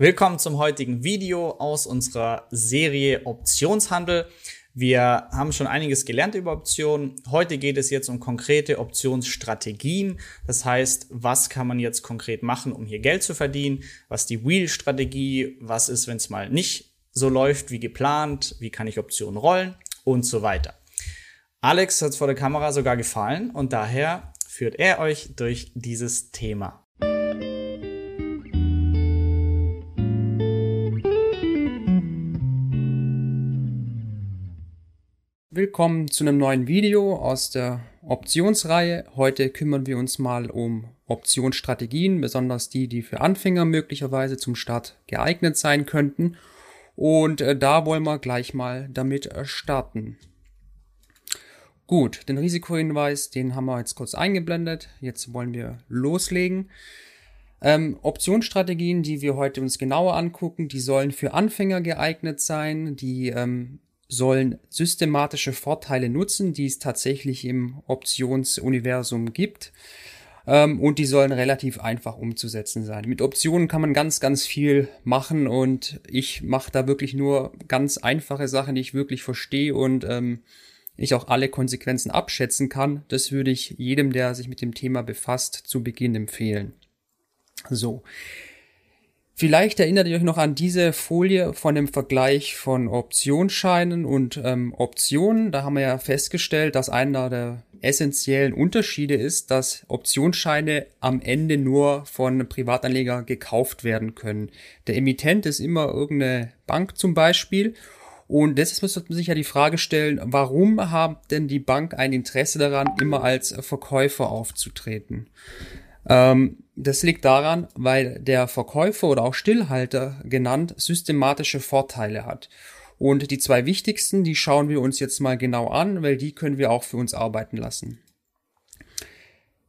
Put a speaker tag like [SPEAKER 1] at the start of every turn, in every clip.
[SPEAKER 1] Willkommen zum heutigen Video aus unserer Serie Optionshandel. Wir haben schon einiges gelernt über Optionen. Heute geht es jetzt um konkrete Optionsstrategien. Das heißt, was kann man jetzt konkret machen, um hier Geld zu verdienen? Was die Wheel-Strategie? Was ist, wenn es mal nicht so läuft wie geplant? Wie kann ich Optionen rollen? Und so weiter. Alex hat es vor der Kamera sogar gefallen und daher führt er euch durch dieses Thema.
[SPEAKER 2] Willkommen zu einem neuen Video aus der Optionsreihe. Heute kümmern wir uns mal um Optionsstrategien, besonders die, die für Anfänger möglicherweise zum Start geeignet sein könnten. Und äh, da wollen wir gleich mal damit äh, starten. Gut, den Risikohinweis, den haben wir jetzt kurz eingeblendet. Jetzt wollen wir loslegen. Ähm, Optionsstrategien, die wir heute uns genauer angucken, die sollen für Anfänger geeignet sein, die ähm, sollen systematische Vorteile nutzen, die es tatsächlich im Optionsuniversum gibt. Ähm, und die sollen relativ einfach umzusetzen sein. Mit Optionen kann man ganz, ganz viel machen und ich mache da wirklich nur ganz einfache Sachen, die ich wirklich verstehe und ähm, ich auch alle Konsequenzen abschätzen kann. Das würde ich jedem, der sich mit dem Thema befasst, zu Beginn empfehlen. So. Vielleicht erinnert ihr euch noch an diese Folie von dem Vergleich von Optionsscheinen und ähm, Optionen. Da haben wir ja festgestellt, dass einer der essentiellen Unterschiede ist, dass Optionsscheine am Ende nur von Privatanleger gekauft werden können. Der Emittent ist immer irgendeine Bank zum Beispiel. Und deshalb muss man sich ja die Frage stellen, warum hat denn die Bank ein Interesse daran, immer als Verkäufer aufzutreten? Ähm, das liegt daran, weil der Verkäufer oder auch Stillhalter genannt systematische Vorteile hat. Und die zwei wichtigsten, die schauen wir uns jetzt mal genau an, weil die können wir auch für uns arbeiten lassen.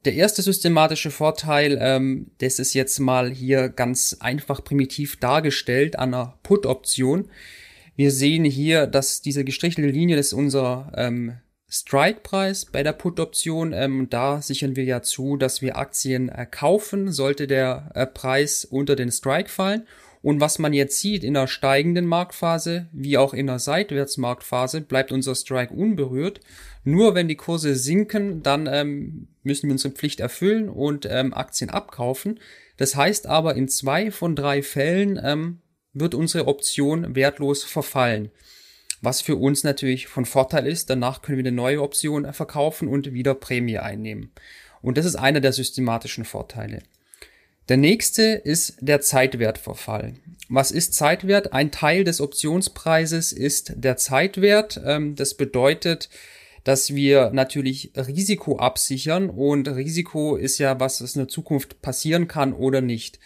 [SPEAKER 2] Der erste systematische Vorteil, ähm, das ist jetzt mal hier ganz einfach primitiv dargestellt an einer Put-Option. Wir sehen hier, dass diese gestrichelte Linie, das ist unser ähm, Strike-Preis bei der Put-Option. Ähm, da sichern wir ja zu, dass wir Aktien äh, kaufen, sollte der äh, Preis unter den Strike fallen. Und was man jetzt sieht in der steigenden Marktphase wie auch in der Seitwärtsmarktphase bleibt unser Strike unberührt. Nur wenn die Kurse sinken, dann ähm, müssen wir unsere Pflicht erfüllen und ähm, Aktien abkaufen. Das heißt aber, in zwei von drei Fällen ähm, wird unsere Option wertlos verfallen was für uns natürlich von Vorteil ist. Danach können wir eine neue Option verkaufen und wieder Prämie einnehmen. Und das ist einer der systematischen Vorteile. Der nächste ist der Zeitwertverfall. Was ist Zeitwert? Ein Teil des Optionspreises ist der Zeitwert. Ähm, das bedeutet, dass wir natürlich Risiko absichern und Risiko ist ja, was in der Zukunft passieren kann oder nicht.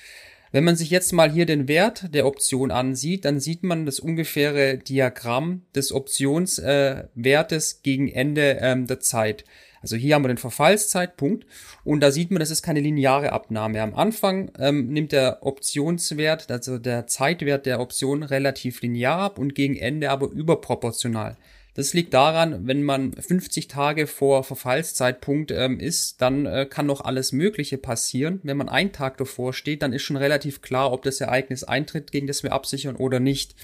[SPEAKER 2] Wenn man sich jetzt mal hier den Wert der Option ansieht, dann sieht man das ungefähre Diagramm des Optionswertes äh, gegen Ende ähm, der Zeit. Also hier haben wir den Verfallszeitpunkt und da sieht man, das ist keine lineare Abnahme. Am Anfang ähm, nimmt der Optionswert, also der Zeitwert der Option relativ linear ab und gegen Ende aber überproportional. Das liegt daran, wenn man 50 Tage vor Verfallszeitpunkt ähm, ist, dann äh, kann noch alles Mögliche passieren. Wenn man einen Tag davor steht, dann ist schon relativ klar, ob das Ereignis eintritt, gegen das wir absichern oder nicht.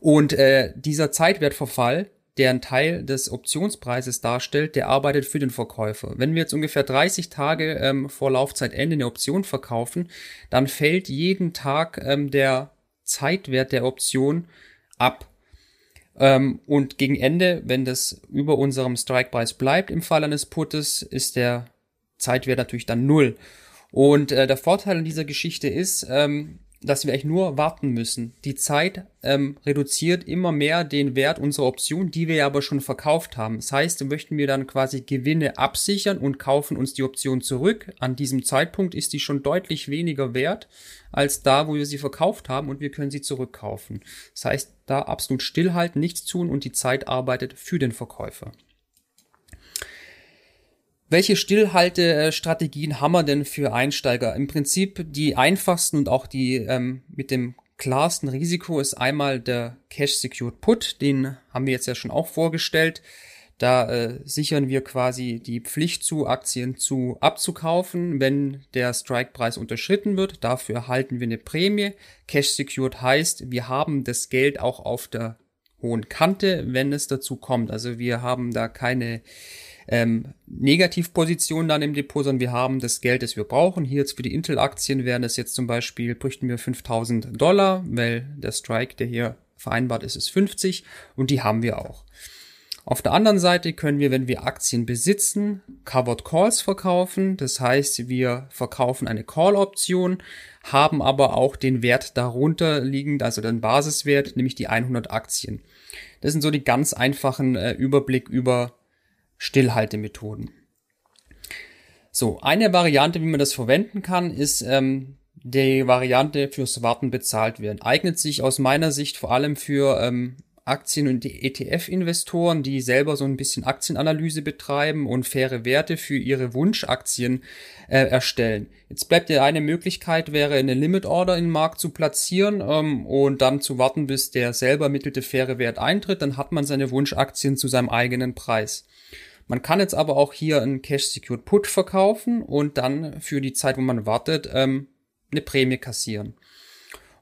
[SPEAKER 2] Und äh, dieser Zeitwertverfall, der einen Teil des Optionspreises darstellt, der arbeitet für den Verkäufer. Wenn wir jetzt ungefähr 30 Tage ähm, vor Laufzeitende eine Option verkaufen, dann fällt jeden Tag ähm, der Zeitwert der Option ab. Ähm, und gegen Ende, wenn das über unserem Strike-Preis bleibt im Fall eines Puttes, ist der Zeitwert natürlich dann null. Und äh, der Vorteil an dieser Geschichte ist, ähm, dass wir eigentlich nur warten müssen. Die Zeit ähm, reduziert immer mehr den Wert unserer Option, die wir ja aber schon verkauft haben. Das heißt, möchten wir dann quasi Gewinne absichern und kaufen uns die Option zurück. An diesem Zeitpunkt ist die schon deutlich weniger wert als da, wo wir sie verkauft haben und wir können sie zurückkaufen. Das heißt, da absolut stillhalten, nichts tun und die Zeit arbeitet für den Verkäufer. Welche Stillhaltestrategien haben wir denn für Einsteiger? Im Prinzip die einfachsten und auch die ähm, mit dem klarsten Risiko ist einmal der Cash Secured Put. Den haben wir jetzt ja schon auch vorgestellt. Da äh, sichern wir quasi die Pflicht zu, Aktien zu abzukaufen, wenn der Strike-Preis unterschritten wird. Dafür erhalten wir eine Prämie. Cash Secured heißt, wir haben das Geld auch auf der hohen Kante, wenn es dazu kommt. Also wir haben da keine ähm, Negativposition dann im Depot, sondern wir haben das Geld, das wir brauchen. Hier jetzt für die Intel-Aktien wären das jetzt zum Beispiel, bräuchten wir 5000 Dollar, weil der Strike, der hier vereinbart ist, ist 50 und die haben wir auch. Auf der anderen Seite können wir, wenn wir Aktien besitzen, Covered Calls verkaufen. Das heißt, wir verkaufen eine Call-Option, haben aber auch den Wert darunter liegend, also den Basiswert, nämlich die 100 Aktien. Das sind so die ganz einfachen äh, Überblick über Stillhaltemethoden. So, eine Variante, wie man das verwenden kann, ist ähm, die Variante fürs Warten bezahlt werden. Eignet sich aus meiner Sicht vor allem für ähm, Aktien- und ETF-Investoren, die selber so ein bisschen Aktienanalyse betreiben und faire Werte für ihre Wunschaktien äh, erstellen. Jetzt bleibt ja eine Möglichkeit, wäre eine Limit Order in den Markt zu platzieren ähm, und dann zu warten, bis der selber ermittelte faire Wert eintritt. Dann hat man seine Wunschaktien zu seinem eigenen Preis. Man kann jetzt aber auch hier einen Cash Secured Put verkaufen und dann für die Zeit, wo man wartet, ähm, eine Prämie kassieren.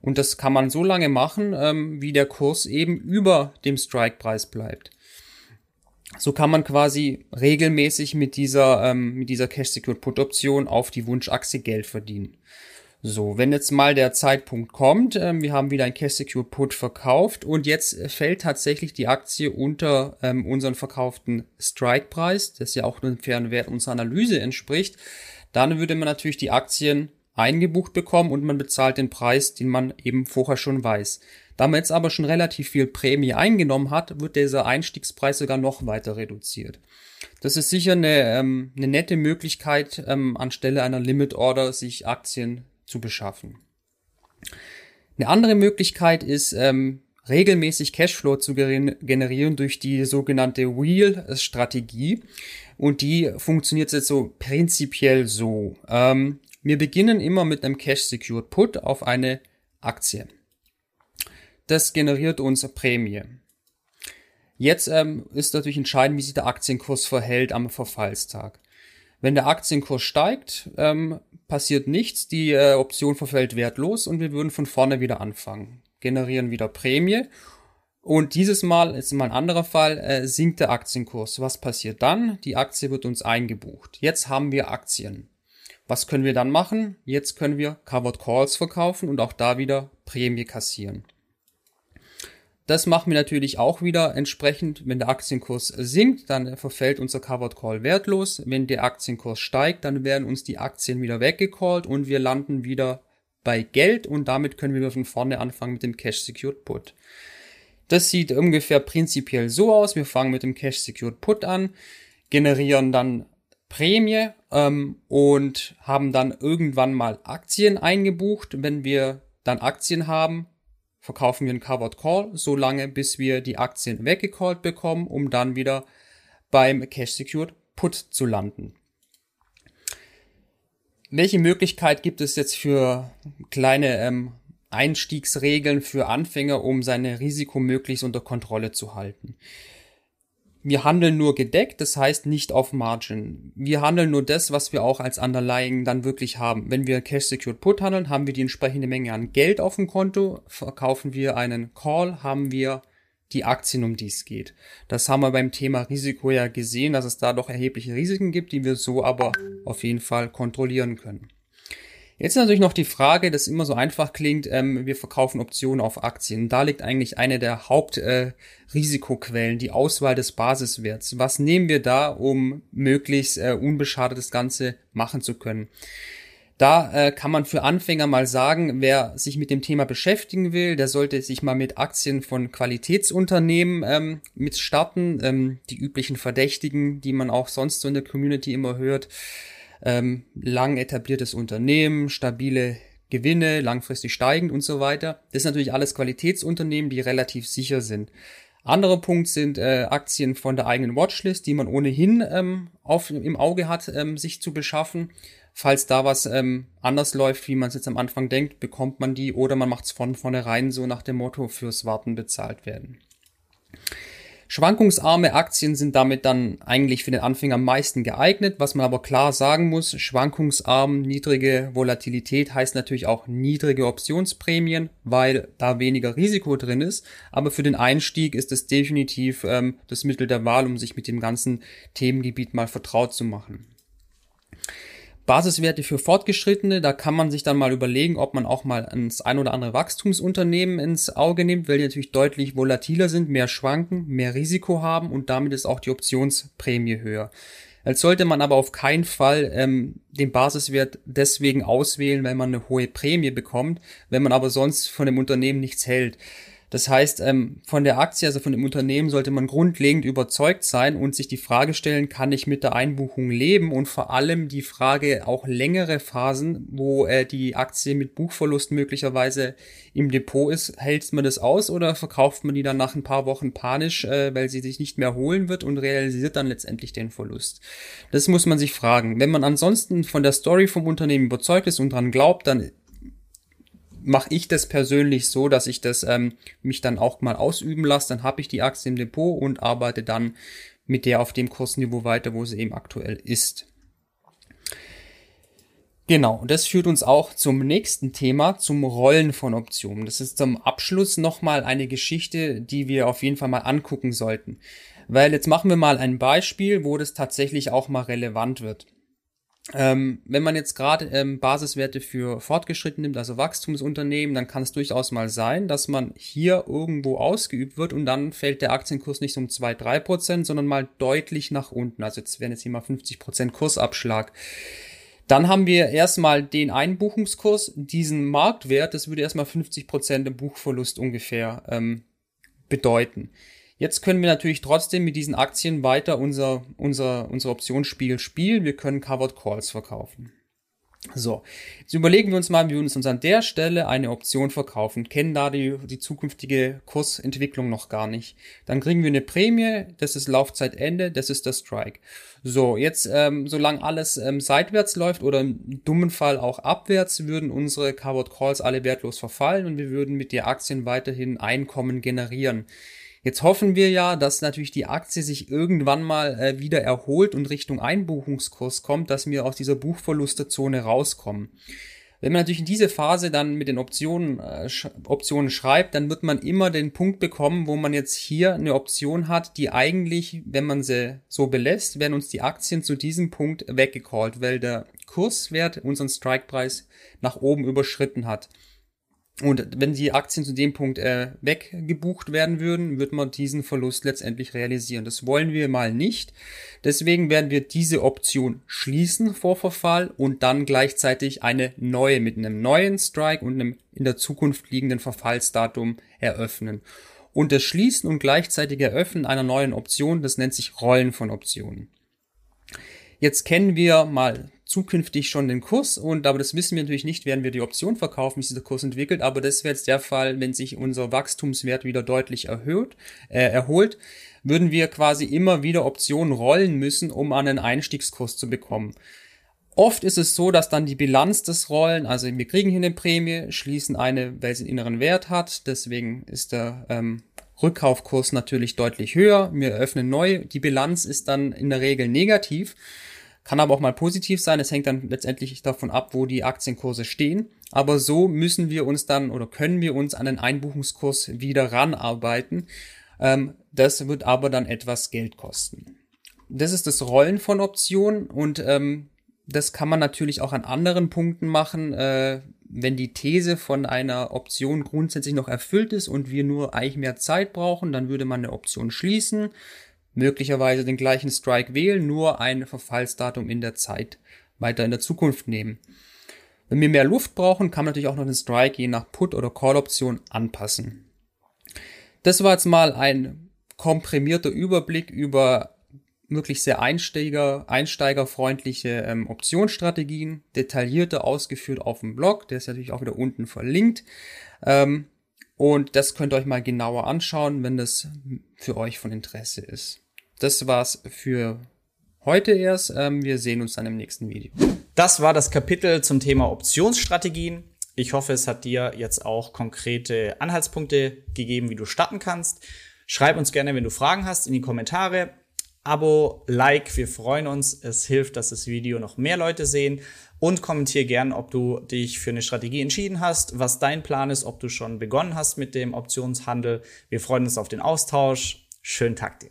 [SPEAKER 2] Und das kann man so lange machen, ähm, wie der Kurs eben über dem Strike-Preis bleibt. So kann man quasi regelmäßig mit dieser, ähm, mit dieser Cash Secured Put Option auf die Wunschachse Geld verdienen. So, wenn jetzt mal der Zeitpunkt kommt, ähm, wir haben wieder ein Cash Secure Put verkauft und jetzt fällt tatsächlich die Aktie unter ähm, unseren verkauften Strike-Preis, das ja auch einem fairen Wert unserer Analyse entspricht, dann würde man natürlich die Aktien eingebucht bekommen und man bezahlt den Preis, den man eben vorher schon weiß. Da man jetzt aber schon relativ viel Prämie eingenommen hat, wird dieser Einstiegspreis sogar noch weiter reduziert. Das ist sicher eine, ähm, eine nette Möglichkeit, ähm, anstelle einer Limit Order sich Aktien zu beschaffen. Eine andere Möglichkeit ist, ähm, regelmäßig Cashflow zu generieren durch die sogenannte Wheel-Strategie. Und die funktioniert jetzt so prinzipiell so. Ähm, wir beginnen immer mit einem Cash Secured Put auf eine Aktie. Das generiert uns Prämie. Jetzt ähm, ist natürlich entscheidend, wie sich der Aktienkurs verhält am Verfallstag. Wenn der Aktienkurs steigt, ähm, passiert nichts, die äh, Option verfällt wertlos und wir würden von vorne wieder anfangen, generieren wieder Prämie und dieses Mal ist mal ein anderer Fall, äh, sinkt der Aktienkurs. Was passiert dann? Die Aktie wird uns eingebucht. Jetzt haben wir Aktien. Was können wir dann machen? Jetzt können wir Covered Calls verkaufen und auch da wieder Prämie kassieren. Das machen wir natürlich auch wieder entsprechend, wenn der Aktienkurs sinkt, dann verfällt unser Covered Call wertlos. Wenn der Aktienkurs steigt, dann werden uns die Aktien wieder weggecallt und wir landen wieder bei Geld und damit können wir von vorne anfangen mit dem Cash Secured Put. Das sieht ungefähr prinzipiell so aus. Wir fangen mit dem Cash Secured Put an, generieren dann Prämie ähm, und haben dann irgendwann mal Aktien eingebucht. Wenn wir dann Aktien haben, verkaufen wir einen Covered Call, so lange bis wir die Aktien weggecallt bekommen, um dann wieder beim Cash Secured Put zu landen. Welche Möglichkeit gibt es jetzt für kleine ähm, Einstiegsregeln für Anfänger, um seine Risiko möglichst unter Kontrolle zu halten? Wir handeln nur gedeckt, das heißt nicht auf Margin. Wir handeln nur das, was wir auch als Underlying dann wirklich haben. Wenn wir Cash Secured Put handeln, haben wir die entsprechende Menge an Geld auf dem Konto. Verkaufen wir einen Call, haben wir die Aktien, um die es geht. Das haben wir beim Thema Risiko ja gesehen, dass es da doch erhebliche Risiken gibt, die wir so aber auf jeden Fall kontrollieren können. Jetzt natürlich noch die Frage, das immer so einfach klingt, ähm, wir verkaufen Optionen auf Aktien. Da liegt eigentlich eine der Hauptrisikoquellen, äh, die Auswahl des Basiswerts. Was nehmen wir da, um möglichst äh, unbeschadet das Ganze machen zu können? Da äh, kann man für Anfänger mal sagen, wer sich mit dem Thema beschäftigen will, der sollte sich mal mit Aktien von Qualitätsunternehmen ähm, mit starten, ähm, die üblichen Verdächtigen, die man auch sonst so in der Community immer hört ähm, lang etabliertes Unternehmen, stabile Gewinne, langfristig steigend und so weiter. Das sind natürlich alles Qualitätsunternehmen, die relativ sicher sind. Anderer Punkt sind äh, Aktien von der eigenen Watchlist, die man ohnehin ähm, auf, im Auge hat, ähm, sich zu beschaffen. Falls da was ähm, anders läuft, wie man es jetzt am Anfang denkt, bekommt man die oder man macht es von vornherein so nach dem Motto fürs Warten bezahlt werden. Schwankungsarme Aktien sind damit dann eigentlich für den Anfänger am meisten geeignet. Was man aber klar sagen muss, schwankungsarm, niedrige Volatilität heißt natürlich auch niedrige Optionsprämien, weil da weniger Risiko drin ist. Aber für den Einstieg ist es definitiv ähm, das Mittel der Wahl, um sich mit dem ganzen Themengebiet mal vertraut zu machen. Basiswerte für Fortgeschrittene, da kann man sich dann mal überlegen, ob man auch mal ins ein oder andere Wachstumsunternehmen ins Auge nimmt, weil die natürlich deutlich volatiler sind, mehr schwanken, mehr Risiko haben und damit ist auch die Optionsprämie höher. Als sollte man aber auf keinen Fall ähm, den Basiswert deswegen auswählen, weil man eine hohe Prämie bekommt, wenn man aber sonst von dem Unternehmen nichts hält. Das heißt, ähm, von der Aktie, also von dem Unternehmen, sollte man grundlegend überzeugt sein und sich die Frage stellen, kann ich mit der Einbuchung leben? Und vor allem die Frage auch längere Phasen, wo äh, die Aktie mit Buchverlust möglicherweise im Depot ist, hält man das aus oder verkauft man die dann nach ein paar Wochen panisch, äh, weil sie sich nicht mehr holen wird und realisiert dann letztendlich den Verlust? Das muss man sich fragen. Wenn man ansonsten von der Story vom Unternehmen überzeugt ist und dran glaubt, dann mache ich das persönlich so, dass ich das ähm, mich dann auch mal ausüben lasse. Dann habe ich die Aktie im Depot und arbeite dann mit der auf dem Kursniveau weiter, wo sie eben aktuell ist. Genau, und das führt uns auch zum nächsten Thema, zum Rollen von Optionen. Das ist zum Abschluss nochmal eine Geschichte, die wir auf jeden Fall mal angucken sollten. Weil jetzt machen wir mal ein Beispiel, wo das tatsächlich auch mal relevant wird. Ähm, wenn man jetzt gerade ähm, Basiswerte für fortgeschritten nimmt, also Wachstumsunternehmen, dann kann es durchaus mal sein, dass man hier irgendwo ausgeübt wird und dann fällt der Aktienkurs nicht um 2, 3 Prozent, sondern mal deutlich nach unten. Also jetzt wären jetzt hier mal 50 Prozent Kursabschlag. Dann haben wir erstmal den Einbuchungskurs, diesen Marktwert, das würde erstmal 50 Prozent im Buchverlust ungefähr ähm, bedeuten. Jetzt können wir natürlich trotzdem mit diesen Aktien weiter unser, unser, unser Optionsspiel spielen. Wir können Covered Calls verkaufen. So, jetzt überlegen wir uns mal, wir uns an der Stelle eine Option verkaufen, kennen da die, die zukünftige Kursentwicklung noch gar nicht. Dann kriegen wir eine Prämie, das ist Laufzeitende, das ist der Strike. So, jetzt, ähm, solange alles ähm, seitwärts läuft oder im dummen Fall auch abwärts, würden unsere Covered Calls alle wertlos verfallen und wir würden mit der Aktien weiterhin Einkommen generieren. Jetzt hoffen wir ja, dass natürlich die Aktie sich irgendwann mal äh, wieder erholt und Richtung Einbuchungskurs kommt, dass wir aus dieser Buchverlustezone rauskommen. Wenn man natürlich in diese Phase dann mit den Optionen, äh, sch Optionen schreibt, dann wird man immer den Punkt bekommen, wo man jetzt hier eine Option hat, die eigentlich, wenn man sie so belässt, werden uns die Aktien zu diesem Punkt weggecallt, weil der Kurswert unseren Strikepreis nach oben überschritten hat. Und wenn die Aktien zu dem Punkt äh, weggebucht werden würden, wird man diesen Verlust letztendlich realisieren. Das wollen wir mal nicht. Deswegen werden wir diese Option schließen vor Verfall und dann gleichzeitig eine neue mit einem neuen Strike und einem in der Zukunft liegenden Verfallsdatum eröffnen. Und das Schließen und gleichzeitig Eröffnen einer neuen Option, das nennt sich Rollen von Optionen. Jetzt kennen wir mal zukünftig schon den Kurs und aber das wissen wir natürlich nicht, werden wir die Option verkaufen, wie sich der Kurs entwickelt, aber das wäre jetzt der Fall, wenn sich unser Wachstumswert wieder deutlich erhöht, äh, erholt, würden wir quasi immer wieder Optionen rollen müssen, um an einen Einstiegskurs zu bekommen. Oft ist es so, dass dann die Bilanz des Rollen, also wir kriegen hier eine Prämie, schließen eine, weil sie einen inneren Wert hat, deswegen ist der ähm, Rückkaufkurs natürlich deutlich höher, wir eröffnen neu, die Bilanz ist dann in der Regel negativ kann aber auch mal positiv sein. Es hängt dann letztendlich davon ab, wo die Aktienkurse stehen. Aber so müssen wir uns dann oder können wir uns an den Einbuchungskurs wieder ranarbeiten. Ähm, das wird aber dann etwas Geld kosten. Das ist das Rollen von Optionen und ähm, das kann man natürlich auch an anderen Punkten machen, äh, wenn die These von einer Option grundsätzlich noch erfüllt ist und wir nur eigentlich mehr Zeit brauchen, dann würde man eine Option schließen, möglicherweise den gleichen Strike wählen, nur ein Verfallsdatum in der Zeit weiter in der Zukunft nehmen. Wenn wir mehr Luft brauchen, kann man natürlich auch noch den Strike je nach Put- oder Call-Option anpassen. Das war jetzt mal ein komprimierter Überblick über wirklich sehr Einsteiger, einsteigerfreundliche ähm, Optionsstrategien, detaillierter ausgeführt auf dem Blog, der ist natürlich auch wieder unten verlinkt. Ähm, und das könnt ihr euch mal genauer anschauen, wenn das für euch von Interesse ist das war's für heute erst. Ähm, wir sehen uns dann im nächsten Video.
[SPEAKER 1] Das war das Kapitel zum Thema Optionsstrategien. Ich hoffe, es hat dir jetzt auch konkrete Anhaltspunkte gegeben, wie du starten kannst. Schreib uns gerne, wenn du Fragen hast, in die Kommentare. Abo, Like, wir freuen uns. Es hilft, dass das Video noch mehr Leute sehen. Und kommentier gern, ob du dich für eine Strategie entschieden hast, was dein Plan ist, ob du schon begonnen hast mit dem Optionshandel. Wir freuen uns auf den Austausch. Schönen Tag dir.